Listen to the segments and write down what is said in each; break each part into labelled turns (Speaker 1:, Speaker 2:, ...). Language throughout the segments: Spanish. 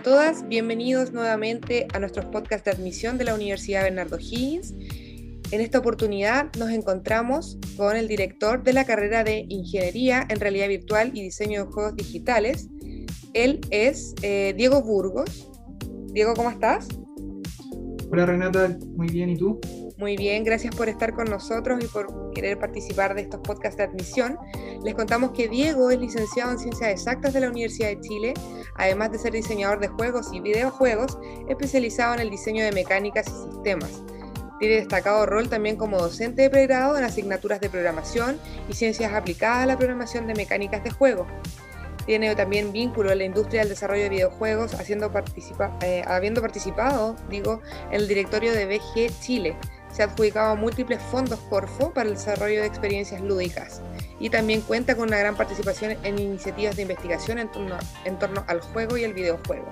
Speaker 1: a todas, bienvenidos nuevamente a nuestros podcasts de admisión de la Universidad Bernardo Higgins. En esta oportunidad nos encontramos con el director de la carrera de Ingeniería en Realidad Virtual y Diseño de Juegos Digitales. Él es eh, Diego Burgos. Diego, ¿cómo estás?
Speaker 2: Hola Renata, muy bien, ¿y tú?
Speaker 1: Muy bien, gracias por estar con nosotros y por querer participar de estos podcasts de admisión. Les contamos que Diego es licenciado en Ciencias Exactas de la Universidad de Chile, además de ser diseñador de juegos y videojuegos, especializado en el diseño de mecánicas y sistemas. Tiene destacado rol también como docente de pregrado en asignaturas de programación y ciencias aplicadas a la programación de mecánicas de juego. Tiene también vínculo en la industria del desarrollo de videojuegos, eh, habiendo participado, digo, en el directorio de BG Chile, se ha adjudicado múltiples fondos Corfo para el desarrollo de experiencias lúdicas y también cuenta con una gran participación en iniciativas de investigación en torno, al juego y el videojuego.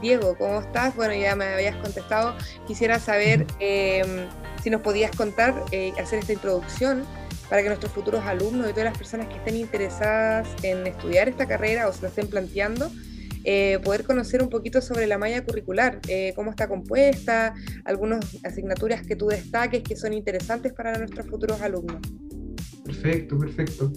Speaker 1: Diego, ¿cómo estás? Bueno, ya me habías contestado. Quisiera saber eh, si nos podías contar, eh, hacer esta introducción para que nuestros futuros alumnos y todas las personas que estén interesadas en estudiar esta carrera o se la estén planteando, eh, poder conocer un poquito sobre la malla curricular, eh, cómo está compuesta, algunas asignaturas que tú destaques que son interesantes para nuestros futuros alumnos.
Speaker 2: Perfecto, perfecto.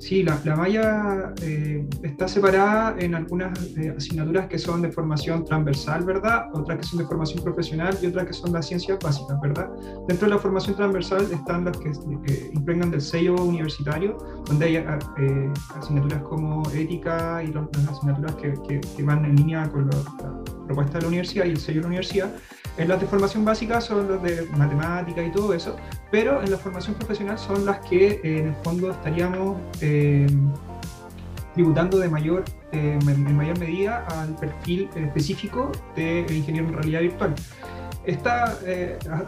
Speaker 2: Sí, la, malla eh, está separada en algunas eh, asignaturas que son de formación transversal, ¿verdad? Otras que son de formación profesional y otras que son las ciencias básicas, ¿verdad? Dentro de la formación transversal están las que, impregnan del sello universitario, donde hay eh, asignaturas como ética y las asignaturas que, que, van en línea con la propuesta de la universidad y el sello de la universidad. En las de formación básica son las de matemática y todo eso, pero en la formación profesional son las que eh, en el fondo estaríamos eh, tributando de mayor, eh, en mayor medida al perfil específico de ingeniero en realidad virtual. Esta,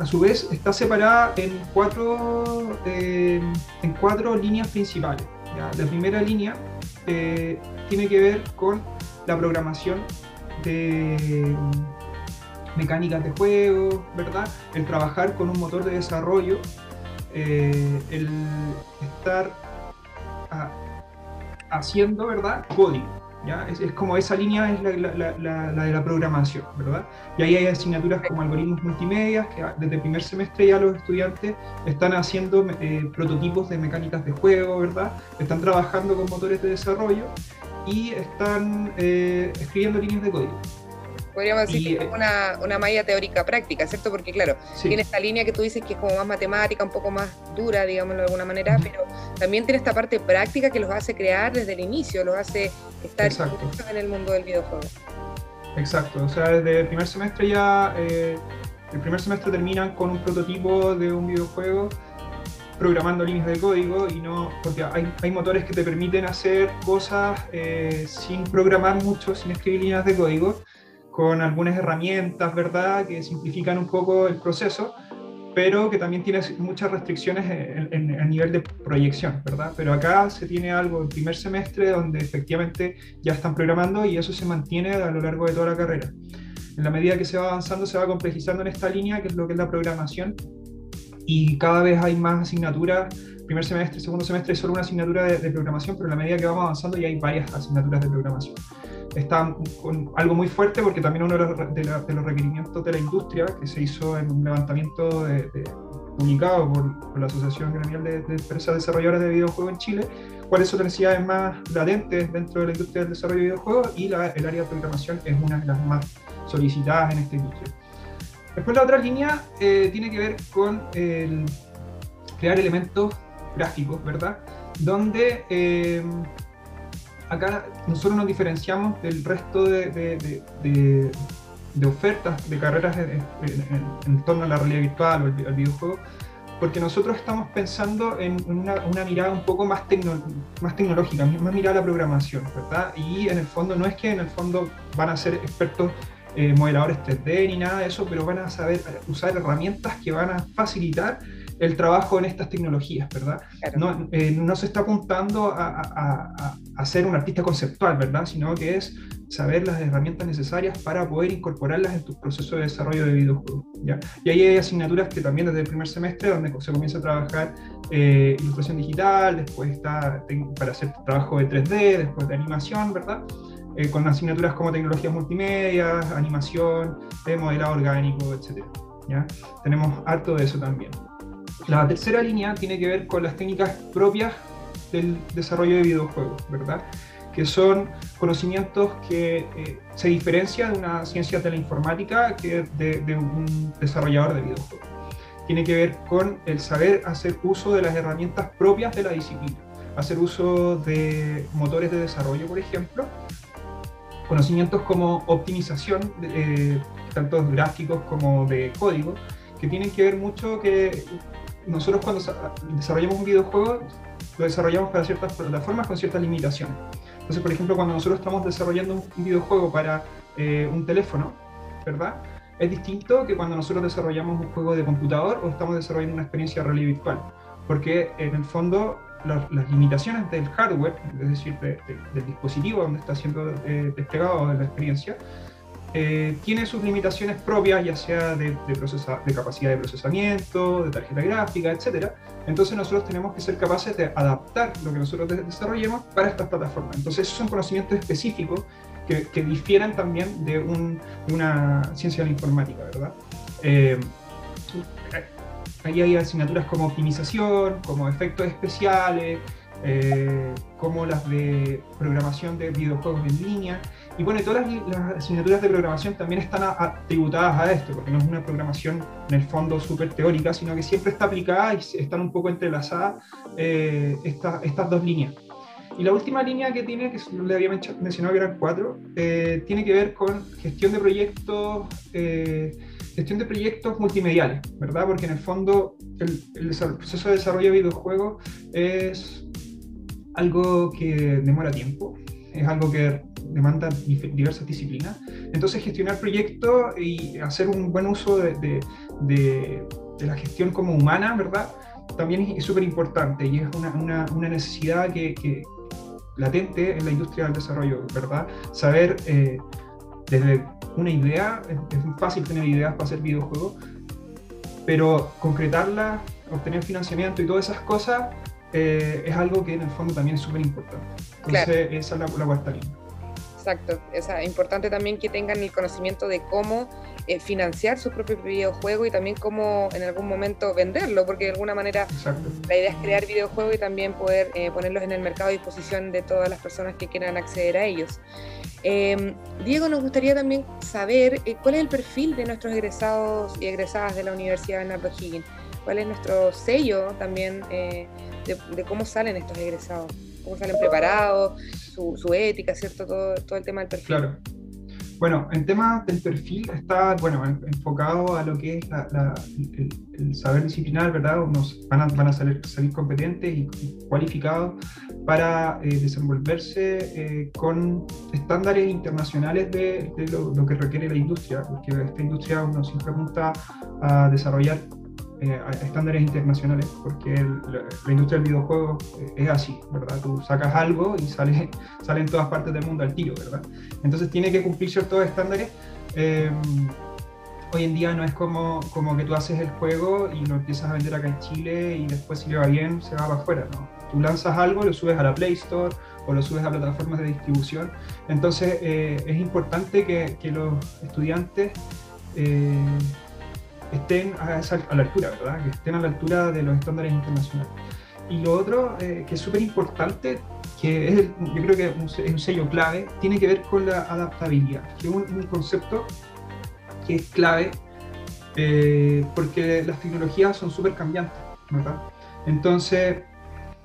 Speaker 2: a, su vez, está separada en cuatro, en cuatro líneas principales. La primera línea tiene que ver con la programación de mecánicas de juego, ¿verdad? El trabajar con un motor de desarrollo, eh, el estar ah, haciendo, ¿verdad? Código. ¿Ya? Es, como esa línea es la, de la programación, ¿verdad? Y ahí hay asignaturas como algoritmos multimedia, que desde el primer semestre ya los estudiantes están haciendo eh, prototipos de mecánicas de juego, ¿verdad? Están trabajando con motores de desarrollo y están eh, escribiendo líneas de código.
Speaker 1: Podríamos decir que es una, una malla teórica práctica, ¿cierto? Porque claro, tiene esta línea que tú dices que es como más matemática, un poco más dura, digámoslo de alguna manera, pero también tiene esta parte práctica que los hace crear desde el inicio, los hace estar en el mundo del videojuego.
Speaker 2: Exacto, o sea, desde el primer semestre ya, eh, el primer semestre terminan con un prototipo de un videojuego programando líneas de código y no, porque hay, hay motores que te permiten hacer cosas eh, sin programar mucho, sin escribir líneas de código, con algunas herramientas, ¿verdad?, que simplifican un poco el proceso, pero que también tiene muchas restricciones en, a nivel de proyección, ¿verdad? Pero acá se tiene algo en primer semestre donde efectivamente ya están programando y eso se mantiene a lo largo de toda la carrera. En la medida que se va avanzando, se va complejizando en esta línea, que es lo que es la programación, y cada vez hay más asignaturas. Primer semestre, segundo semestre es solo una asignatura de programación, pero en la medida que vamos avanzando ya hay varias asignaturas de programación está con algo muy fuerte porque también uno de los, requerimientos de la industria que se hizo en un levantamiento publicado por, la Asociación Gremial de, Empresas Desarrolladoras de Videojuegos en Chile, cuáles son las necesidades más latentes dentro de la industria del desarrollo de videojuegos y el área de programación es una de las más solicitadas en esta industria. Después la otra línea eh, tiene que ver con crear elementos gráficos, ¿verdad? Donde eh, acá nosotros nos diferenciamos del resto de, ofertas de carreras en, torno a la realidad virtual o al, videojuego, porque nosotros estamos pensando en una, mirada un poco más, más tecnológica, más mirada a la programación, ¿verdad? Y en el fondo no es que en el fondo van a ser expertos eh, modeladores 3D ni nada de eso, pero van a saber usar herramientas que van a facilitar el trabajo en estas tecnologías, ¿verdad? No, eh, no, se está apuntando a, a, ser un artista conceptual, ¿verdad? Sino que es saber las herramientas necesarias para poder incorporarlas en tu proceso de desarrollo de videojuegos, ¿ya? Y ahí hay asignaturas que también desde el primer semestre, donde se comienza a trabajar eh, ilustración digital, después está para hacer trabajo de 3D, después de animación, ¿verdad? eh, con asignaturas como tecnologías multimedia, animación, modelado orgánico, etc. ¿ya? Tenemos harto de eso también. La tercera línea tiene que ver con las técnicas propias del desarrollo de videojuegos, ¿verdad? que son conocimientos que eh, se diferencian de una ciencia de la informática que de, de un desarrollador de videojuegos. Tiene que ver con el saber hacer uso de las herramientas propias de la disciplina, hacer uso de motores de desarrollo, por ejemplo, conocimientos como optimización, eh, tanto gráficos como de código, que tienen que ver mucho que nosotros cuando desarrollamos un videojuego lo desarrollamos para ciertas plataformas con ciertas limitaciones. Entonces, por ejemplo, cuando nosotros estamos desarrollando un videojuego para eh, un teléfono, ¿verdad? Es distinto que cuando nosotros desarrollamos un juego de computador o estamos desarrollando una experiencia de realidad virtual, porque en el fondo las, limitaciones del hardware, es decir, del dispositivo donde está siendo eh, desplegado la experiencia, eh, tiene sus limitaciones propias, ya sea de, de, capacidad de procesamiento, de tarjeta gráfica, etc. Entonces nosotros tenemos que ser capaces de adaptar lo que nosotros desarrollemos para estas plataformas. Entonces esos son conocimientos específicos que, que difieren también de, una ciencia de la informática, ¿verdad? Eh, ahí hay asignaturas como optimización, como efectos especiales, eh, como las de programación de videojuegos en línea. Y bueno, todas las, asignaturas de programación también están tributadas a esto, porque no es una programación en el fondo súper teórica, sino que siempre está aplicada y están un poco entrelazadas eh, estas dos líneas. Y la última línea que tiene, que le había mencionado que eran cuatro, eh, tiene que ver con gestión de proyectos, eh, gestión de proyectos multimediales, ¿verdad? Porque en el fondo el, el, proceso de desarrollo de videojuegos es algo que demora tiempo, es algo que demanda diversas disciplinas. Entonces, gestionar proyectos y hacer un buen uso de, de, la gestión como humana, ¿verdad? También es súper importante y es una, una, una necesidad que, que, latente en la industria del desarrollo, ¿verdad? Saber eh, desde una idea, es, es, fácil tener ideas para hacer videojuegos, pero concretarlas, obtener financiamiento y todas esas cosas eh, es algo que en el fondo también es súper importante. Entonces, esa es la, la cuarta línea.
Speaker 1: Exacto, es importante también que tengan el conocimiento de cómo eh, financiar su propio videojuego y también cómo en algún momento venderlo, porque de alguna manera la idea es crear videojuegos y también poder eh, ponerlos en el mercado a disposición de todas las personas que quieran acceder a ellos. Em, Diego, nos gustaría también saber eh, cuál es el perfil de nuestros egresados y egresadas de la Universidad de Bernardo Higgins, cuál es nuestro sello también de, de cómo salen estos egresados cómo salen preparados, su, su, ética, ¿cierto? Todo, todo el tema del perfil.
Speaker 2: Claro. Bueno, el tema del perfil está bueno, enfocado a lo que es la, el, saber disciplinar, ¿verdad? Nos van a, van a salir, salir competentes y, cualificados para eh, desenvolverse eh, con estándares internacionales de, de lo, lo, que requiere la industria, porque esta industria uno siempre apunta a desarrollar eh, estándares internacionales, porque la, industria del videojuego eh, es así, ¿verdad? Tú sacas algo y sale, sale en todas partes del mundo al tiro, ¿verdad? Entonces tiene que cumplir ciertos estándares. Eh, hoy en día no es como, como que tú haces el juego y lo empiezas a vender acá en Chile y después si le va bien se va para afuera, ¿no? Tú lanzas algo, lo subes a la Play Store o lo subes a plataformas de distribución. Entonces es importante que los estudiantes estén a, esa, a, la altura, ¿verdad? Que estén a la altura de los estándares internacionales. Y lo otro eh, que es súper importante, que es yo creo que es un, sello clave, tiene que ver con la adaptabilidad, que es un, un concepto que es clave eh, porque las tecnologías son súper cambiantes, ¿verdad? Entonces,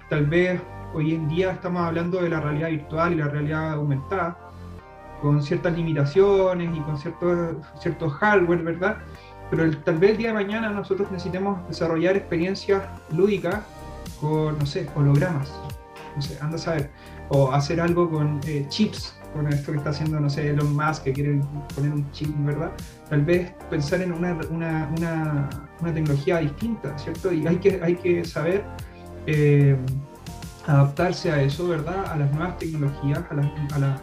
Speaker 2: tal vez hoy en día estamos hablando de la realidad virtual y la realidad aumentada, con ciertas limitaciones y con ciertos, ciertos hardware, ¿verdad? Pero tal vez el día de mañana nosotros necesitemos desarrollar experiencias lúdicas con, no sé, hologramas, no sé, anda a saber, o hacer algo con eh, chips, con esto que está haciendo, no sé, Elon Musk, que quiere poner un chip, ¿verdad? Tal vez pensar en una, una, una, una tecnología distinta, ¿cierto? Y hay que, hay que saber eh, adaptarse a eso, ¿verdad? A las nuevas tecnologías, a las, a las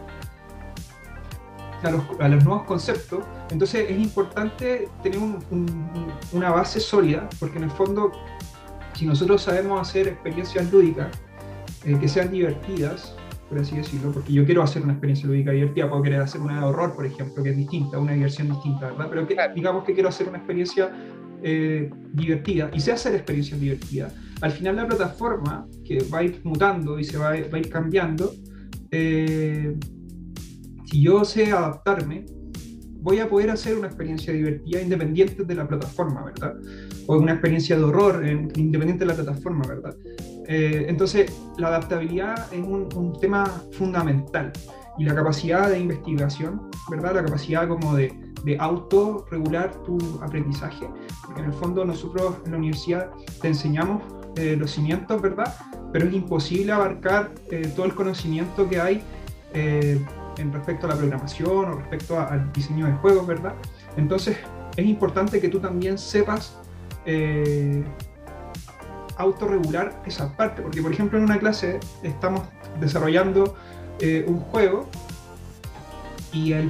Speaker 2: a los, a los, nuevos conceptos. Entonces es importante tener un, un, una base sólida, porque en el fondo, si nosotros sabemos hacer experiencias lúdicas eh, que sean divertidas, por así decirlo, porque yo quiero hacer una experiencia lúdica divertida, puedo querer hacer una de horror, por ejemplo, que es distinta, una diversión distinta, ¿verdad? Pero que, digamos que quiero hacer una experiencia eh, divertida y sé hacer experiencias divertidas. Al final la plataforma, que va a ir mutando y se va a, va a ir cambiando, eh, si yo sé adaptarme, voy a poder hacer una experiencia divertida independiente de la plataforma, ¿verdad? O una experiencia de horror independiente de la plataforma, ¿verdad? Eh, entonces, la adaptabilidad es un, un, tema fundamental y la capacidad de investigación, ¿verdad? La capacidad como de, de autorregular tu aprendizaje, porque en el fondo nosotros en la universidad te enseñamos eh, los cimientos, ¿verdad? Pero es imposible abarcar eh, todo el conocimiento que hay en respecto a la programación o respecto al diseño de juegos, ¿verdad? Entonces es importante que tú también sepas eh, autorregular esa parte, porque por ejemplo en una clase estamos desarrollando eh, un juego y el,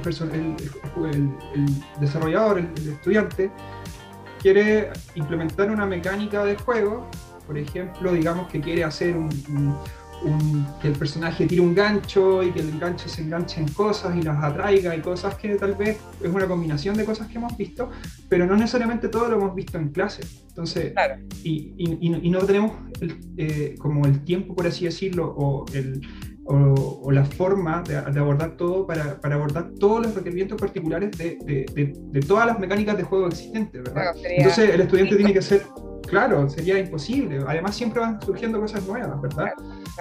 Speaker 2: desarrollador, el, estudiante, quiere implementar una mecánica de juego, por ejemplo, digamos que quiere hacer un que el personaje tire un gancho y que el gancho se enganche en cosas y las atraiga y cosas que tal vez es una combinación de cosas que hemos visto, pero no necesariamente todo lo hemos visto en clase. Entonces, y, y, no tenemos eh, como el tiempo, por así decirlo, o, el, o, la forma de, abordar todo para, para, abordar todos los requerimientos particulares de, de, de, todas las mecánicas de juego existentes, ¿verdad? Entonces, el estudiante tiene que ser claro, sería imposible. Además, siempre van surgiendo cosas nuevas, ¿verdad?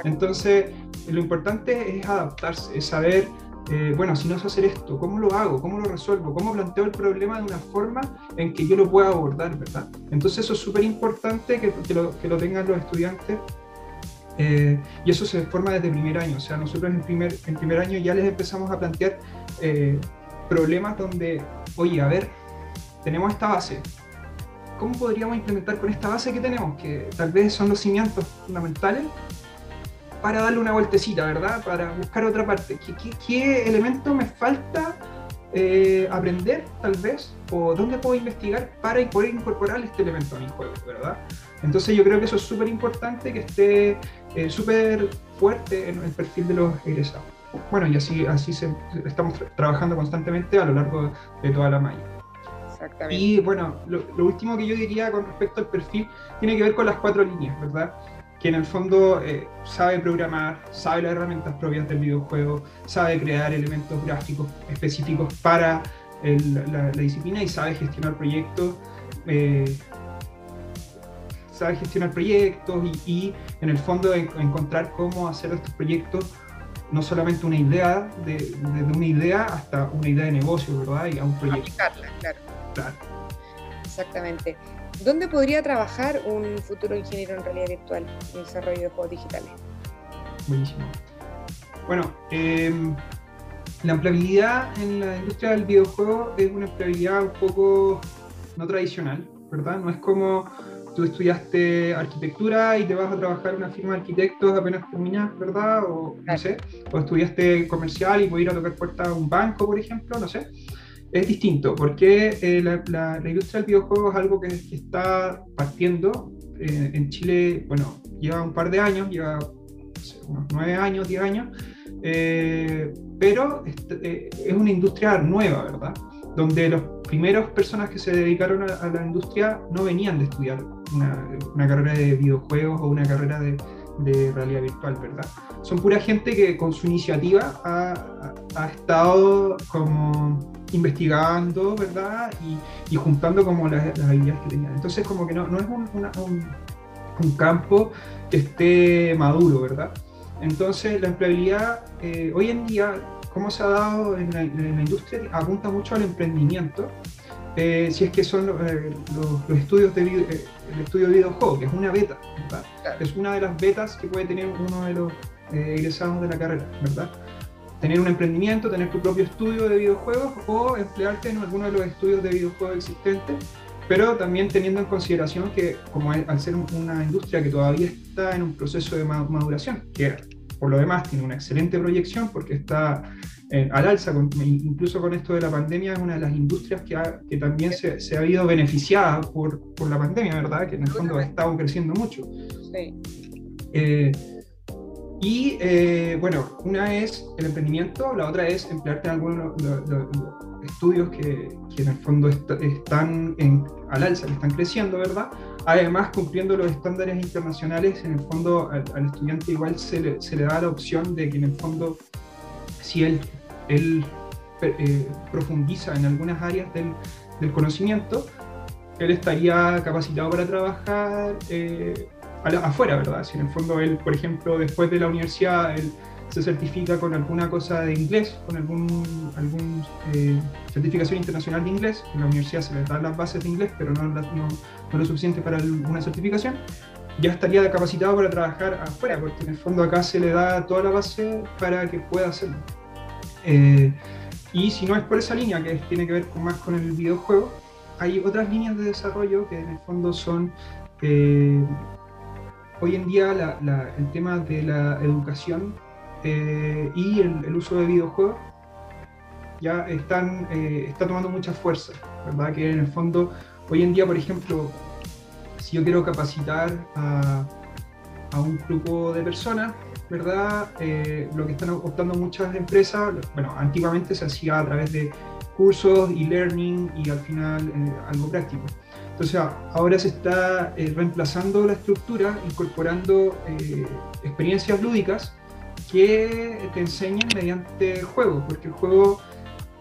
Speaker 2: Entonces, lo importante es adaptarse, es saber, eh, bueno, si no sé hacer esto, ¿cómo lo hago? ¿Cómo lo resuelvo? ¿Cómo planteo el problema de una forma en que yo lo pueda abordar, ¿verdad? Entonces, eso es súper importante que, que, lo, que, lo, tengan los estudiantes. Eh, y eso se forma desde primer año, o sea, nosotros en primer, en primer año ya les empezamos a plantear eh, problemas donde, oye, a ver, tenemos esta base, ¿cómo podríamos implementar con esta base que tenemos? Que tal vez son los cimientos fundamentales para darle una vueltecita, ¿verdad? Para buscar otra parte. ¿Qué, elemento me falta eh, aprender, tal vez? ¿O dónde puedo investigar para poder incorporar este elemento a mi juego, ¿verdad? Entonces yo creo que eso es súper importante, que esté eh, súper fuerte en el perfil de los egresados. Bueno, y así, así estamos trabajando constantemente a lo largo de toda la malla. Y bueno, lo, último que yo diría con respecto al perfil tiene que ver con las cuatro líneas, ¿verdad? Que en el fondo eh, sabe programar, sabe las herramientas propias del videojuego, sabe crear elementos gráficos específicos para la, disciplina y sabe gestionar proyectos. Eh, sabe gestionar proyectos y, en el fondo encontrar cómo hacer estos proyectos no solamente una idea, de, una idea hasta una idea de negocio, ¿verdad? Y a un proyecto.
Speaker 1: Aplicarla, claro. Exactamente. ¿Dónde podría trabajar un futuro ingeniero en realidad virtual en desarrollo de juegos digitales?
Speaker 2: Buenísimo. Bueno, em, la empleabilidad en la industria del videojuego es una empleabilidad un poco no tradicional, ¿verdad? No es como tú estudiaste arquitectura y te vas a trabajar en una firma de arquitectos apenas terminas, ¿verdad? O no sé, o estudiaste comercial y puedes ir a tocar puertas a un banco, por ejemplo, no sé es distinto, porque eh, la, industria del videojuego es algo que, está partiendo. Eh, en Chile, bueno, lleva un par de años, lleva unos nueve años, diez años, eh, pero es una industria nueva, ¿verdad? Donde las primeras personas que se dedicaron a, la industria no venían de estudiar una, carrera de videojuegos o una carrera de, de realidad virtual, ¿verdad? Son pura gente que con su iniciativa ha, ha estado como investigando, ¿verdad? Y, y juntando como las, habilidades que tenían. Entonces como que no, no es un, un, un, campo que esté maduro, ¿verdad? Entonces la empleabilidad eh, hoy en día, como se ha dado en la, en la industria, apunta mucho al emprendimiento. Eh, si es que son eh, los, los, estudios de el estudio de videojuego, que es una beta, ¿verdad? Es una de las betas que puede tener uno de los egresados de la carrera, ¿verdad? Tener un emprendimiento, tener tu propio estudio de videojuegos o emplearte en alguno de los estudios de videojuegos existentes, pero también teniendo en consideración que como al ser una industria que todavía está en un proceso de maduración, que por lo demás tiene una excelente proyección porque está al alza, incluso con esto de la pandemia, es una de las industrias que, que también se, se, ha habido beneficiada por, por, la pandemia, ¿verdad? Que en el fondo ha estado creciendo mucho. Sí. Eh, Y eh, bueno, una es el emprendimiento, la otra es emplearte en algunos estudios que, que, en el fondo están en, al alza, que están creciendo, ¿verdad? Además, cumpliendo los estándares internacionales, en el fondo al, estudiante igual se le, se le, da la opción de que en el fondo, si él, él eh, profundiza en algunas áreas del, del, conocimiento, él estaría capacitado para trabajar eh, afuera, ¿verdad? Si en el fondo él, por ejemplo, después de la universidad, él se certifica con alguna cosa de inglés, con algún, algún eh, certificación internacional de inglés, en la universidad se le dan las bases de inglés, pero no, no, no lo suficiente para una certificación, ya estaría capacitado para trabajar afuera, porque en el fondo acá se le da toda la base para que pueda hacerlo. Eh, y si no es por esa línea, que tiene que ver más con el videojuego, hay otras líneas de desarrollo que en el fondo son eh, hoy en día el tema de la educación eh, y el, uso de videojuegos ya están, eh, está tomando mucha fuerza, ¿verdad? Que en el fondo, hoy en día, por ejemplo, si yo quiero capacitar a, un grupo de personas, ¿verdad? Eh, lo que están optando muchas empresas, bueno, antiguamente se hacía a través de cursos y learning y al final algo práctico. Entonces ahora se está reemplazando la estructura, incorporando experiencias lúdicas que te enseñan mediante juegos, porque el juego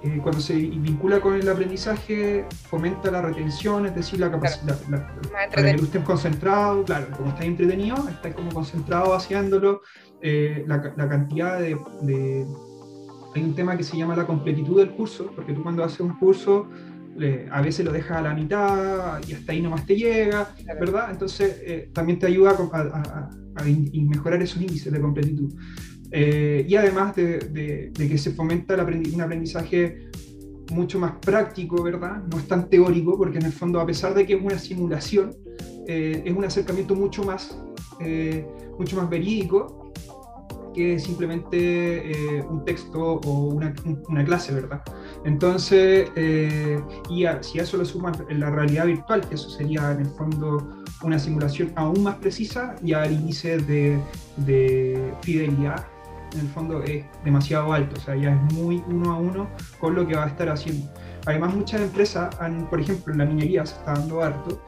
Speaker 2: eh, cuando se vincula con el aprendizaje fomenta la retención, es decir, la capacidad, para que tú estés concentrado, claro, como estás entretenido, estás como concentrado haciéndolo, eh, la, cantidad de, Hay un tema que se llama la completitud del curso, porque tú cuando haces un curso a veces lo dejas a la mitad y hasta ahí nomás te llega, ¿verdad? Entonces eh, también te ayuda a, a mejorar esos índices de completitud. Eh, y además de, que se fomenta un aprendizaje mucho más práctico, ¿verdad? No es tan teórico, porque en el fondo, a pesar de que es una simulación, eh, es un acercamiento mucho más, eh, mucho más verídico que simplemente un texto o una, una, clase, ¿verdad? Entonces, y si a eso lo suman en la realidad virtual, que eso sería en el fondo una simulación aún más precisa, ya el índice de, de fidelidad en el fondo es demasiado alto, o sea, ya es muy uno a uno con lo que va a estar haciendo. Además, muchas empresas, han, por ejemplo, en la minería se está dando harto,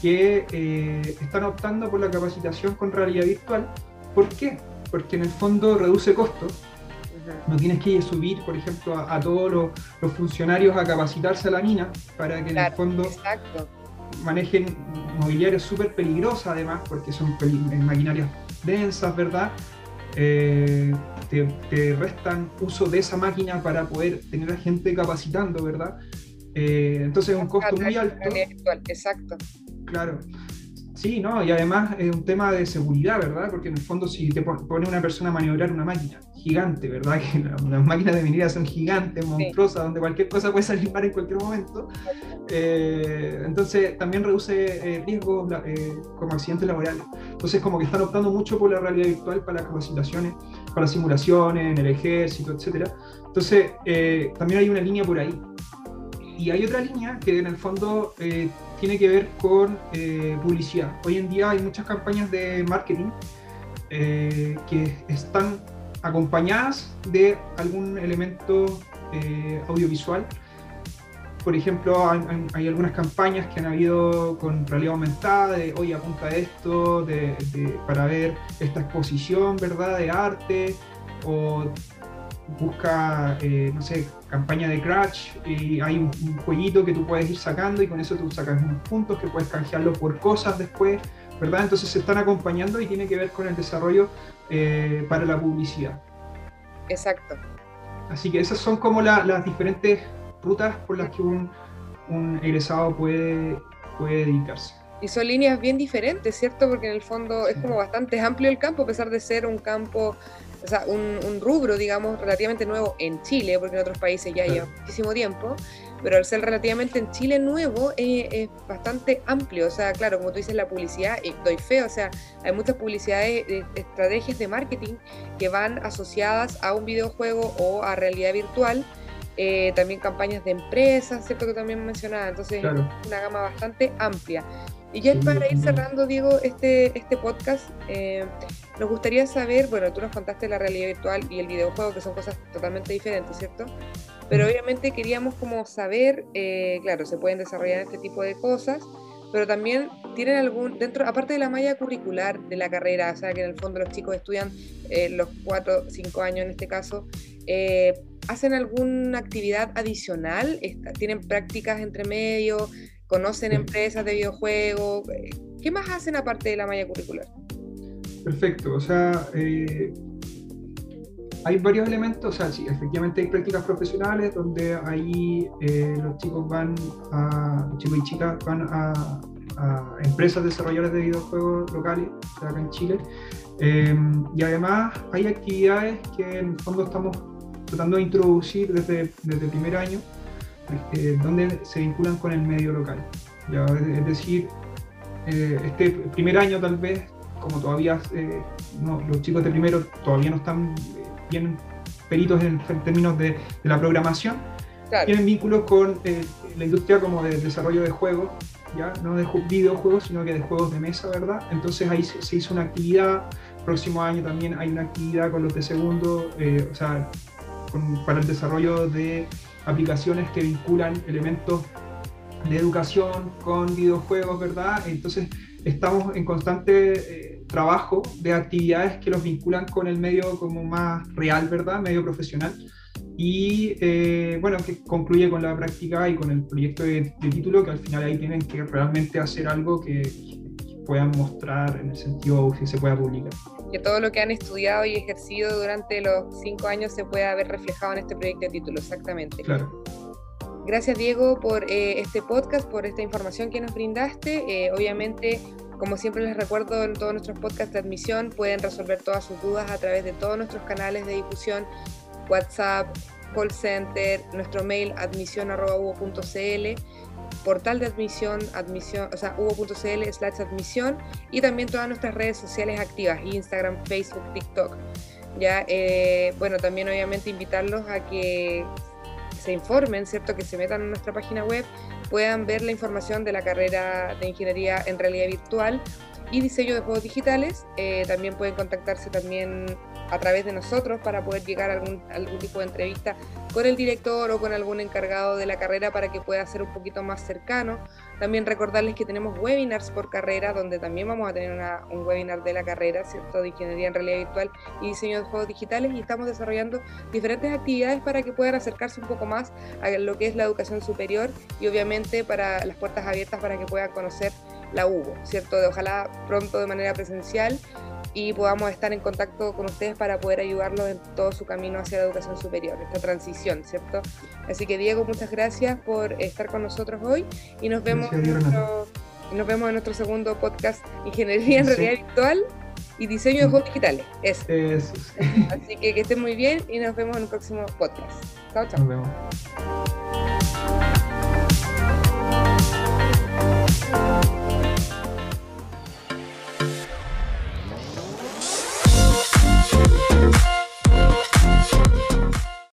Speaker 2: que eh, están optando por la capacitación con realidad virtual. ¿Por qué? Porque en el fondo reduce costos. No tienes que subir, por ejemplo, a, todos los, funcionarios a capacitarse a la mina para que en el fondo manejen mobiliarios súper peligrosos, además, porque son maquinarias densas, ¿verdad? Eh, te, restan uso de esa máquina para poder tener a gente capacitando, ¿verdad? Eh, entonces es un costo muy alto.
Speaker 1: Exacto.
Speaker 2: Claro. Sí, ¿no? Y además es un tema de seguridad, ¿verdad? Porque en el fondo si te pone una persona a maniobrar una máquina gigante, ¿verdad? Que las máquinas de minería son gigantes, monstruosas, donde cualquier cosa puede salir mal en cualquier momento. Eh, entonces también reduce eh, riesgos eh, como accidentes laborales. Entonces como que están optando mucho por la realidad virtual para las capacitaciones, para simulaciones en el ejército, etc. Entonces también hay una línea por ahí. Y hay otra línea que en el fondo tiene que ver con eh, publicidad. Hoy en día hay muchas campañas de marketing eh, que están acompañadas de algún elemento eh, audiovisual. Por ejemplo, hay, algunas campañas que han habido con realidad aumentada, de hoy apunta esto, de, para ver esta exposición, ¿verdad?, de arte, o busca, no sé, campaña de Crash hay un, jueguito que tú puedes ir sacando y con eso tú sacas unos puntos que puedes canjearlo por cosas después, ¿verdad? Entonces se están acompañando y tiene que ver con el desarrollo eh, para la publicidad.
Speaker 1: Exacto.
Speaker 2: Así que esas son como las diferentes rutas por las que un, un egresado puede, puede dedicarse.
Speaker 1: Y son líneas bien diferentes, ¿cierto? Porque en el fondo es como bastante amplio el campo, a pesar de ser un campo o sea, un, rubro, digamos, relativamente nuevo en Chile, porque en otros países ya lleva muchísimo tiempo, pero al ser relativamente en Chile nuevo eh, es bastante amplio. O sea, claro, como tú dices, la publicidad, y doy fe, o sea, hay muchas publicidades, eh, estrategias de marketing que van asociadas a un videojuego o a realidad virtual. Eh, también campañas de empresas, ¿cierto? Que también mencionaba. Entonces, es una gama bastante amplia. Y ya para ir cerrando, Diego, este, este podcast, nos gustaría saber, bueno, tú nos contaste la realidad virtual y el videojuego, que son cosas totalmente diferentes, ¿cierto? Pero obviamente queríamos como saber, eh, claro, se pueden desarrollar este tipo de cosas, pero también tienen algún, dentro, aparte de la malla curricular de la carrera, o sea, que en el fondo los chicos estudian eh, los cuatro, cinco años en este caso, eh, ¿hacen alguna actividad adicional? ¿Tienen prácticas entre medio? ¿Conocen empresas de videojuegos? ¿Qué más hacen aparte de la malla curricular?
Speaker 2: Perfecto, o sea, eh, hay varios elementos, o sea, sí, efectivamente hay prácticas profesionales donde ahí los chicos van a, los chicos y chicas van a empresas desarrolladoras de videojuegos locales, acá en Chile. Em, y además hay actividades que en el fondo estamos tratando de introducir desde, desde el primer año, eh, donde se vinculan con el medio local. ¿ya? Es decir, eh, este primer año tal vez, como todavía eh, los chicos de primero todavía no están bien peritos en, términos de, de, la programación, tienen vínculos con la industria como de desarrollo de juegos no de videojuegos, sino que de juegos de mesa, ¿verdad? Entonces ahí se, hizo una actividad, próximo año también hay una actividad con los de segundo, eh, o sea, para el desarrollo de aplicaciones que vinculan elementos de educación con videojuegos, ¿verdad? Entonces estamos en constante eh, trabajo de actividades que los vinculan con el medio como más real, ¿verdad? Medio profesional y eh, bueno, que concluye con la práctica y con el proyecto de, título, que al final ahí tienen que realmente hacer algo que, puedan mostrar en el sentido que se pueda publicar.
Speaker 1: Que todo lo que han estudiado y ejercido durante los cinco años se pueda ver reflejado en este proyecto de título, exactamente.
Speaker 2: Claro.
Speaker 1: Gracias Diego por eh, este podcast, por esta información que nos brindaste. Eh, obviamente, como siempre les recuerdo, en todos nuestros podcasts de admisión pueden resolver todas sus dudas a través de todos nuestros canales de difusión WhatsApp, call center, nuestro mail admisión.uvo.cl, portal de admisión, admisión, o sea, uvo.cl slash admisión y también todas nuestras redes sociales activas, Instagram, Facebook, TikTok. Ya, eh, bueno, también obviamente invitarlos a que se informen, ¿cierto? Que se metan en nuestra página web, puedan ver la información de la carrera de ingeniería en realidad virtual y diseño de juegos digitales. Eh, también pueden contactarse también a través de nosotros para poder llegar a algún, algún tipo de entrevista con el director o con algún encargado de la carrera para que pueda ser un poquito más cercano. También recordarles que tenemos webinars por carrera, donde también vamos a tener un webinar de la carrera, ¿cierto? De Ingeniería en Realidad Virtual y Diseño de Juegos Digitales y estamos desarrollando diferentes actividades para que puedan acercarse un poco más a lo que es la educación superior y obviamente para las puertas abiertas para que puedan conocer la UBO, ¿cierto? De ojalá pronto de manera presencial y podamos estar en contacto con ustedes para poder ayudarlos en todo su camino hacia la educación superior, esta transición, ¿cierto? Así que Diego, muchas gracias por estar con nosotros hoy y nos vemos, en nuestro, nos vemos en nuestro segundo podcast Ingeniería en Realidad Virtual y Diseño de Juegos Digitales. Eso. Así que que estén muy bien y nos vemos en un próximo podcast. Chao, chao.
Speaker 2: Nos vemos.